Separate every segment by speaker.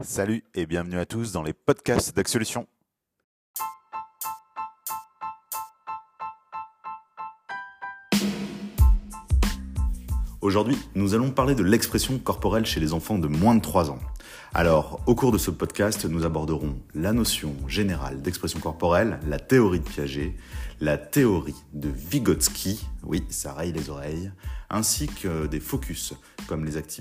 Speaker 1: Salut et bienvenue à tous dans les podcasts d'Axolution. Aujourd'hui, nous allons parler de l'expression corporelle chez les enfants de moins de 3 ans. Alors, au cours de ce podcast, nous aborderons la notion générale d'expression corporelle, la théorie de Piaget, la théorie de Vygotsky, oui, ça raye les oreilles, ainsi que des focus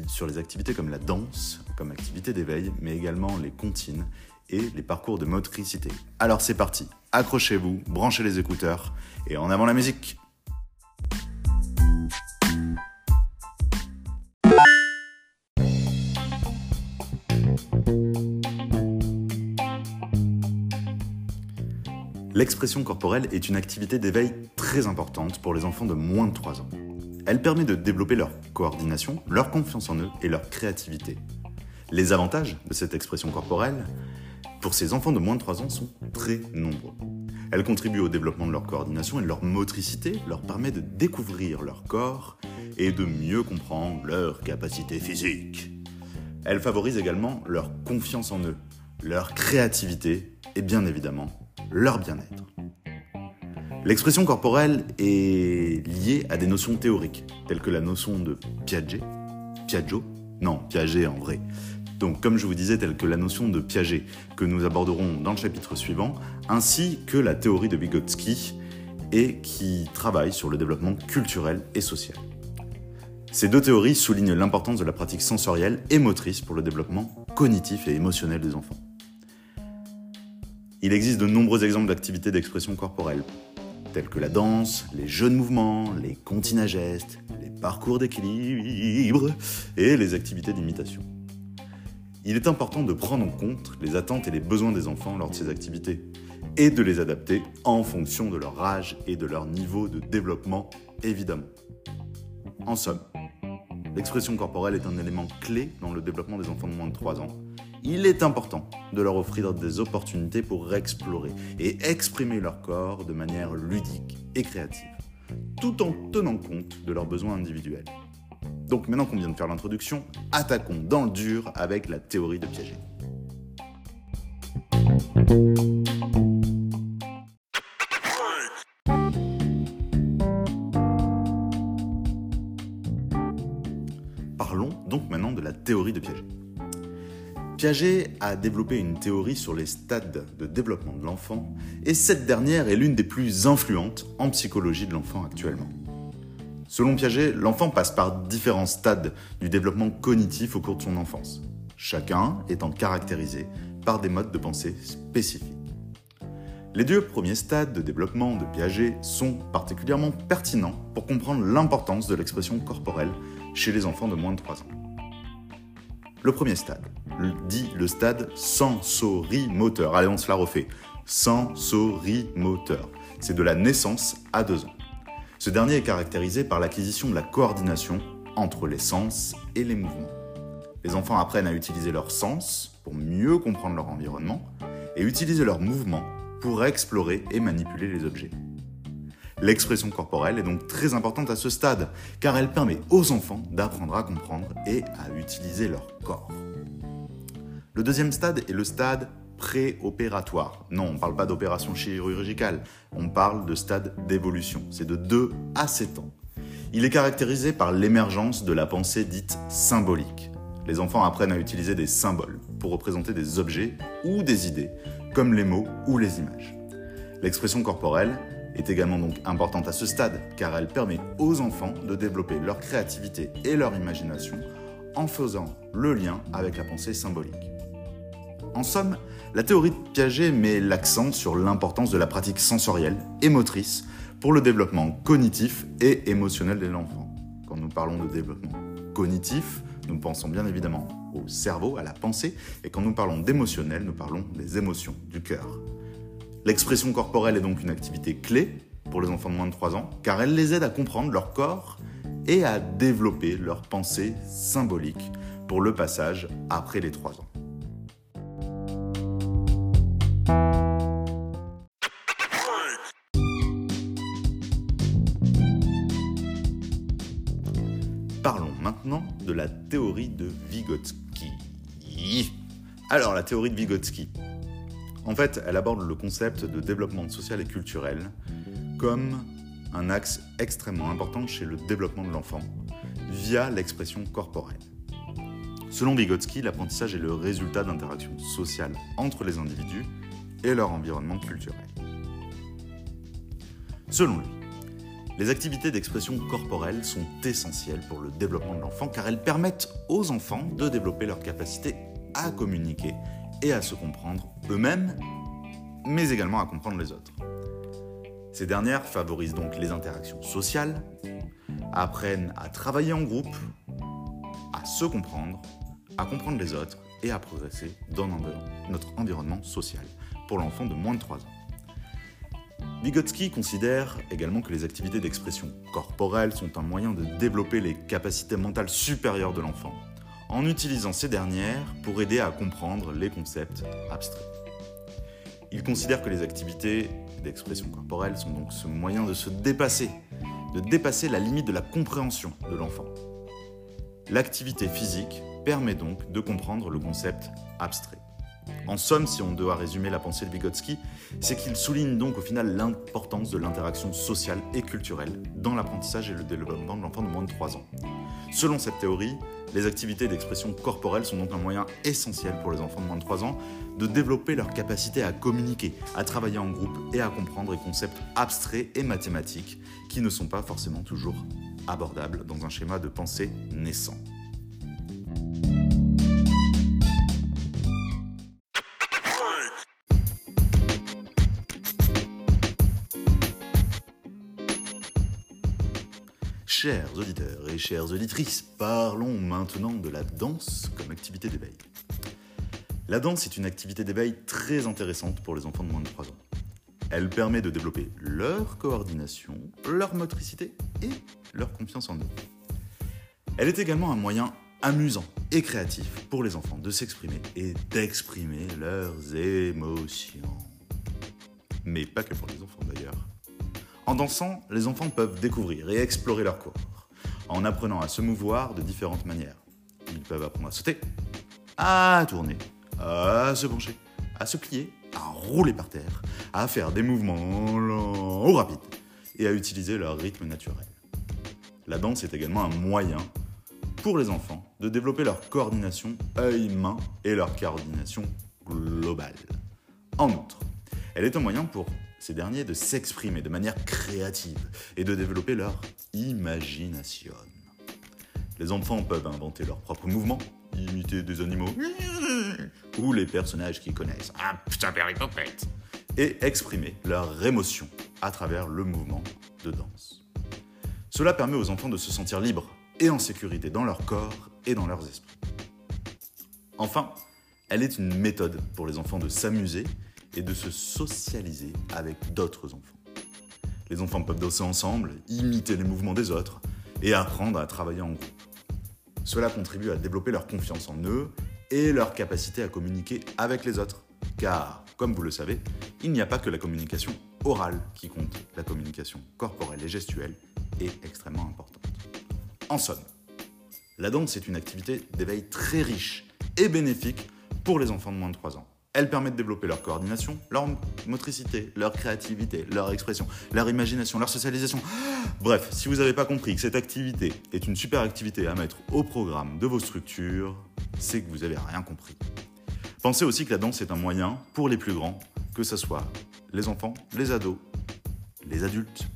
Speaker 1: sur les activités comme la danse, comme activité d'éveil, mais également les comptines et les parcours de motricité. Alors c'est parti, accrochez-vous, branchez les écouteurs et en avant la musique L'expression corporelle est une activité d'éveil très importante pour les enfants de moins de 3 ans. Elle permet de développer leur coordination, leur confiance en eux et leur créativité. Les avantages de cette expression corporelle pour ces enfants de moins de 3 ans sont très nombreux. Elle contribue au développement de leur coordination et de leur motricité, leur permet de découvrir leur corps et de mieux comprendre leurs capacités physiques. Elle favorise également leur confiance en eux, leur créativité et bien évidemment leur bien-être. L'expression corporelle est liée à des notions théoriques, telles que la notion de Piaget, Piaggio, non, Piaget en vrai. Donc, comme je vous disais, telle que la notion de Piaget, que nous aborderons dans le chapitre suivant, ainsi que la théorie de Vygotsky, et qui travaille sur le développement culturel et social. Ces deux théories soulignent l'importance de la pratique sensorielle et motrice pour le développement cognitif et émotionnel des enfants. Il existe de nombreux exemples d'activités d'expression corporelle, tels que la danse, les jeux de mouvement, les comptines à gestes, les parcours d'équilibre et les activités d'imitation. Il est important de prendre en compte les attentes et les besoins des enfants lors de ces activités et de les adapter en fonction de leur âge et de leur niveau de développement, évidemment. En somme, l'expression corporelle est un élément clé dans le développement des enfants de moins de 3 ans il est important de leur offrir des opportunités pour explorer et exprimer leur corps de manière ludique et créative, tout en tenant compte de leurs besoins individuels. Donc maintenant qu'on vient de faire l'introduction, attaquons dans le dur avec la théorie de Piaget. Parlons donc maintenant de la théorie de Piaget. Piaget a développé une théorie sur les stades de développement de l'enfant, et cette dernière est l'une des plus influentes en psychologie de l'enfant actuellement. Selon Piaget, l'enfant passe par différents stades du développement cognitif au cours de son enfance, chacun étant caractérisé par des modes de pensée spécifiques. Les deux premiers stades de développement de Piaget sont particulièrement pertinents pour comprendre l'importance de l'expression corporelle chez les enfants de moins de 3 ans. Le premier stade, dit le stade sensorimoteur. Allez, on se la refait. Sensorimoteur. C'est de la naissance à deux ans. Ce dernier est caractérisé par l'acquisition de la coordination entre les sens et les mouvements. Les enfants apprennent à utiliser leurs sens pour mieux comprendre leur environnement et utiliser leurs mouvements pour explorer et manipuler les objets. L'expression corporelle est donc très importante à ce stade, car elle permet aux enfants d'apprendre à comprendre et à utiliser leur corps. Le deuxième stade est le stade préopératoire. Non, on ne parle pas d'opération chirurgicale, on parle de stade d'évolution. C'est de 2 à 7 ans. Il est caractérisé par l'émergence de la pensée dite symbolique. Les enfants apprennent à utiliser des symboles pour représenter des objets ou des idées, comme les mots ou les images. L'expression corporelle est également donc importante à ce stade, car elle permet aux enfants de développer leur créativité et leur imagination en faisant le lien avec la pensée symbolique. En somme, la théorie de Piaget met l'accent sur l'importance de la pratique sensorielle et motrice pour le développement cognitif et émotionnel de l'enfant. Quand nous parlons de développement cognitif, nous pensons bien évidemment au cerveau, à la pensée, et quand nous parlons d'émotionnel, nous parlons des émotions, du cœur. L'expression corporelle est donc une activité clé pour les enfants de moins de 3 ans, car elle les aide à comprendre leur corps et à développer leur pensée symbolique pour le passage après les 3 ans. Parlons maintenant de la théorie de Vygotsky. Alors la théorie de Vygotsky, en fait, elle aborde le concept de développement social et culturel comme un axe extrêmement important chez le développement de l'enfant via l'expression corporelle. Selon Vygotsky, l'apprentissage est le résultat d'interactions sociales entre les individus et leur environnement culturel. Selon lui, les activités d'expression corporelle sont essentielles pour le développement de l'enfant car elles permettent aux enfants de développer leur capacité à communiquer et à se comprendre eux-mêmes, mais également à comprendre les autres. Ces dernières favorisent donc les interactions sociales, apprennent à travailler en groupe, à se comprendre, à comprendre les autres et à progresser dans notre environnement social pour l'enfant de moins de 3 ans. Vygotsky considère également que les activités d'expression corporelle sont un moyen de développer les capacités mentales supérieures de l'enfant, en utilisant ces dernières pour aider à comprendre les concepts abstraits. Il considère que les activités d'expression corporelle sont donc ce moyen de se dépasser, de dépasser la limite de la compréhension de l'enfant. L'activité physique permet donc de comprendre le concept abstrait. En somme, si on doit résumer la pensée de Vygotsky, c'est qu'il souligne donc au final l'importance de l'interaction sociale et culturelle dans l'apprentissage et le développement de l'enfant de moins de 3 ans. Selon cette théorie, les activités d'expression corporelle sont donc un moyen essentiel pour les enfants de moins de 3 ans de développer leur capacité à communiquer, à travailler en groupe et à comprendre des concepts abstraits et mathématiques qui ne sont pas forcément toujours abordables dans un schéma de pensée naissant. Chers auditeurs et chères auditrices, parlons maintenant de la danse comme activité d'éveil. La danse est une activité d'éveil très intéressante pour les enfants de moins de 3 ans. Elle permet de développer leur coordination, leur motricité et leur confiance en eux. Elle est également un moyen amusant et créatif pour les enfants de s'exprimer et d'exprimer leurs émotions. Mais pas que pour les enfants d'ailleurs. En dansant, les enfants peuvent découvrir et explorer leur corps, en apprenant à se mouvoir de différentes manières. Ils peuvent apprendre à sauter, à tourner, à se pencher, à se plier, à rouler par terre, à faire des mouvements lents ou rapides, et à utiliser leur rythme naturel. La danse est également un moyen pour les enfants de développer leur coordination œil-main et leur coordination globale. En outre, elle est un moyen pour ces derniers de s'exprimer de manière créative et de développer leur imagination. Les enfants peuvent inventer leurs propres mouvements, imiter des animaux ou les personnages qu'ils connaissent. Ah putain, Et exprimer leur émotion à travers le mouvement de danse. Cela permet aux enfants de se sentir libres et en sécurité dans leur corps et dans leurs esprits. Enfin, elle est une méthode pour les enfants de s'amuser et de se socialiser avec d'autres enfants. Les enfants peuvent danser ensemble, imiter les mouvements des autres et apprendre à travailler en groupe. Cela contribue à développer leur confiance en eux et leur capacité à communiquer avec les autres. Car, comme vous le savez, il n'y a pas que la communication orale qui compte, la communication corporelle et gestuelle est extrêmement importante. En somme, la danse est une activité d'éveil très riche et bénéfique pour les enfants de moins de 3 ans. Elle permet de développer leur coordination, leur motricité, leur créativité, leur expression, leur imagination, leur socialisation. Bref, si vous n'avez pas compris que cette activité est une super activité à mettre au programme de vos structures, c'est que vous n'avez rien compris. Pensez aussi que la danse est un moyen pour les plus grands, que ce soit les enfants, les ados, les adultes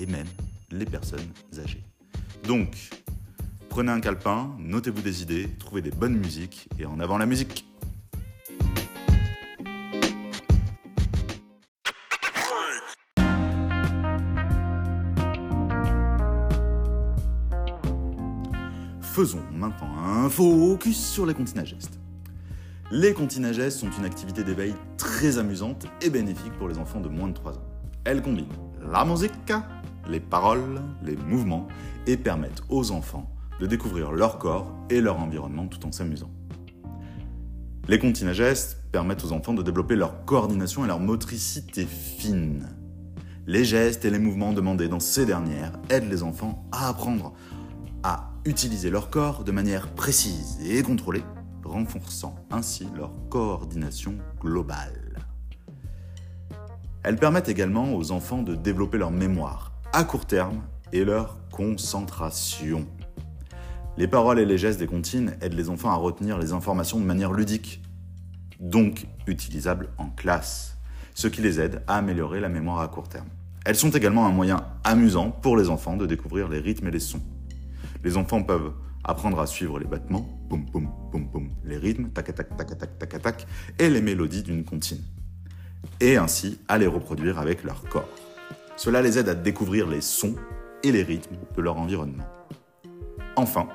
Speaker 1: et même les personnes âgées. Donc, prenez un calepin, notez-vous des idées, trouvez des bonnes musiques et en avant la musique Faisons maintenant un focus sur les continagestes. Les continagestes sont une activité d'éveil très amusante et bénéfique pour les enfants de moins de 3 ans. Elles combinent la musique, les paroles, les mouvements et permettent aux enfants de découvrir leur corps et leur environnement tout en s'amusant. Les continagestes permettent aux enfants de développer leur coordination et leur motricité fine. Les gestes et les mouvements demandés dans ces dernières aident les enfants à apprendre utiliser leur corps de manière précise et contrôlée, renforçant ainsi leur coordination globale. Elles permettent également aux enfants de développer leur mémoire à court terme et leur concentration. Les paroles et les gestes des comptines aident les enfants à retenir les informations de manière ludique, donc utilisables en classe, ce qui les aide à améliorer la mémoire à court terme. Elles sont également un moyen amusant pour les enfants de découvrir les rythmes et les sons. Les enfants peuvent apprendre à suivre les battements, les rythmes, et les mélodies d'une comptine. Et ainsi à les reproduire avec leur corps. Cela les aide à découvrir les sons et les rythmes de leur environnement. Enfin,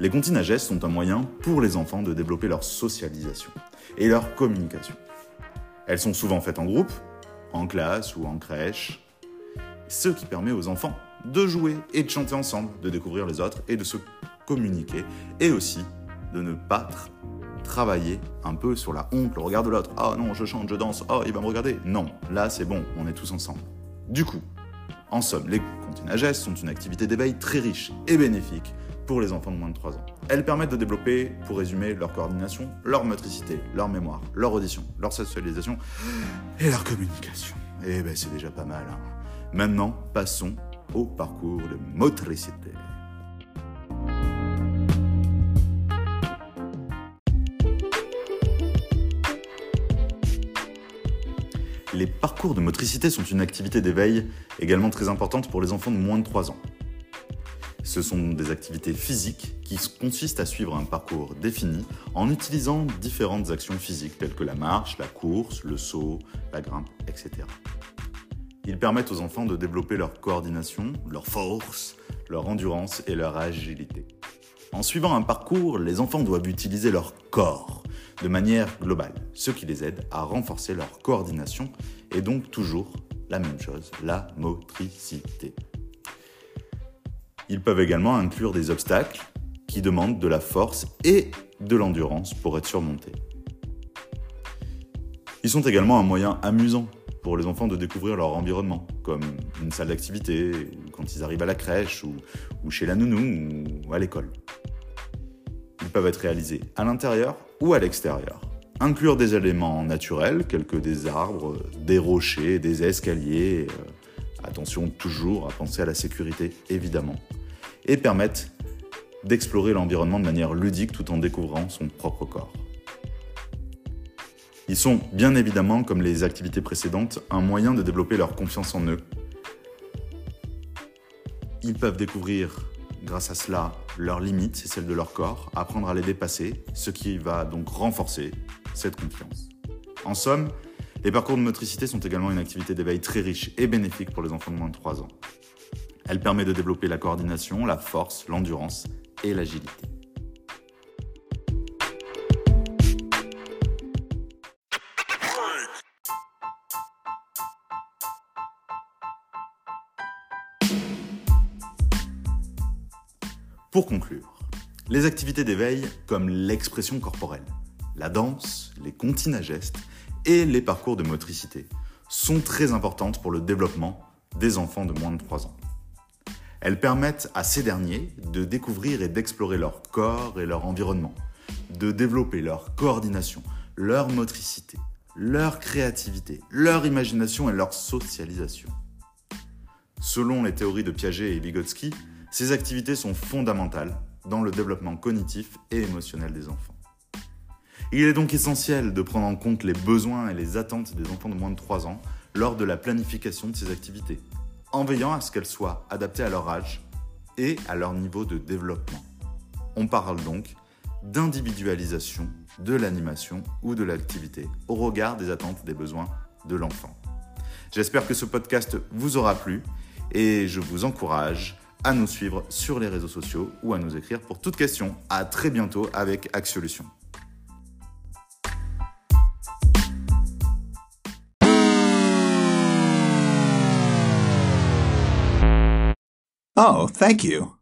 Speaker 1: les comptines à gestes sont un moyen pour les enfants de développer leur socialisation et leur communication. Elles sont souvent faites en groupe, en classe ou en crèche, ce qui permet aux enfants de jouer et de chanter ensemble, de découvrir les autres et de se communiquer, et aussi de ne pas travailler un peu sur la honte, le regard de l'autre. Ah non, je chante, je danse, oh il va me regarder. Non, là c'est bon, on est tous ensemble. Du coup, en somme, les gestes sont une activité d'éveil très riche et bénéfique pour les enfants de moins de 3 ans. Elles permettent de développer, pour résumer, leur coordination, leur motricité, leur mémoire, leur audition, leur socialisation et leur communication. Eh ben c'est déjà pas mal. Hein. Maintenant, passons au parcours de motricité. Les parcours de motricité sont une activité d'éveil également très importante pour les enfants de moins de 3 ans. Ce sont des activités physiques qui consistent à suivre un parcours défini en utilisant différentes actions physiques telles que la marche, la course, le saut, la grimpe, etc. Ils permettent aux enfants de développer leur coordination, leur force, leur endurance et leur agilité. En suivant un parcours, les enfants doivent utiliser leur corps de manière globale, ce qui les aide à renforcer leur coordination et donc toujours la même chose, la motricité. Ils peuvent également inclure des obstacles qui demandent de la force et de l'endurance pour être surmontés. Ils sont également un moyen amusant pour les enfants de découvrir leur environnement, comme une salle d'activité, quand ils arrivent à la crèche, ou, chez la nounou, ou à l'école. Ils peuvent être réalisés à l'intérieur ou à l'extérieur. Inclure des éléments naturels, tels que des arbres, des rochers, des escaliers. Euh, attention toujours à penser à la sécurité, évidemment. Et permettre d'explorer l'environnement de manière ludique tout en découvrant son propre corps. Ils sont bien évidemment, comme les activités précédentes, un moyen de développer leur confiance en eux. Ils peuvent découvrir grâce à cela leurs limites et celles de leur corps, apprendre à les dépasser, ce qui va donc renforcer cette confiance. En somme, les parcours de motricité sont également une activité d'éveil très riche et bénéfique pour les enfants de moins de 3 ans. Elle permet de développer la coordination, la force, l'endurance et l'agilité. Pour conclure, les activités d'éveil comme l'expression corporelle, la danse, les comptines à gestes et les parcours de motricité sont très importantes pour le développement des enfants de moins de 3 ans. Elles permettent à ces derniers de découvrir et d'explorer leur corps et leur environnement, de développer leur coordination, leur motricité, leur créativité, leur imagination et leur socialisation. Selon les théories de Piaget et Vygotsky, ces activités sont fondamentales dans le développement cognitif et émotionnel des enfants. Il est donc essentiel de prendre en compte les besoins et les attentes des enfants de moins de 3 ans lors de la planification de ces activités, en veillant à ce qu'elles soient adaptées à leur âge et à leur niveau de développement. On parle donc d'individualisation de l'animation ou de l'activité au regard des attentes et des besoins de l'enfant. J'espère que ce podcast vous aura plu et je vous encourage à nous suivre sur les réseaux sociaux ou à nous écrire pour toute question. À très bientôt avec Axiolution.
Speaker 2: Oh, thank you.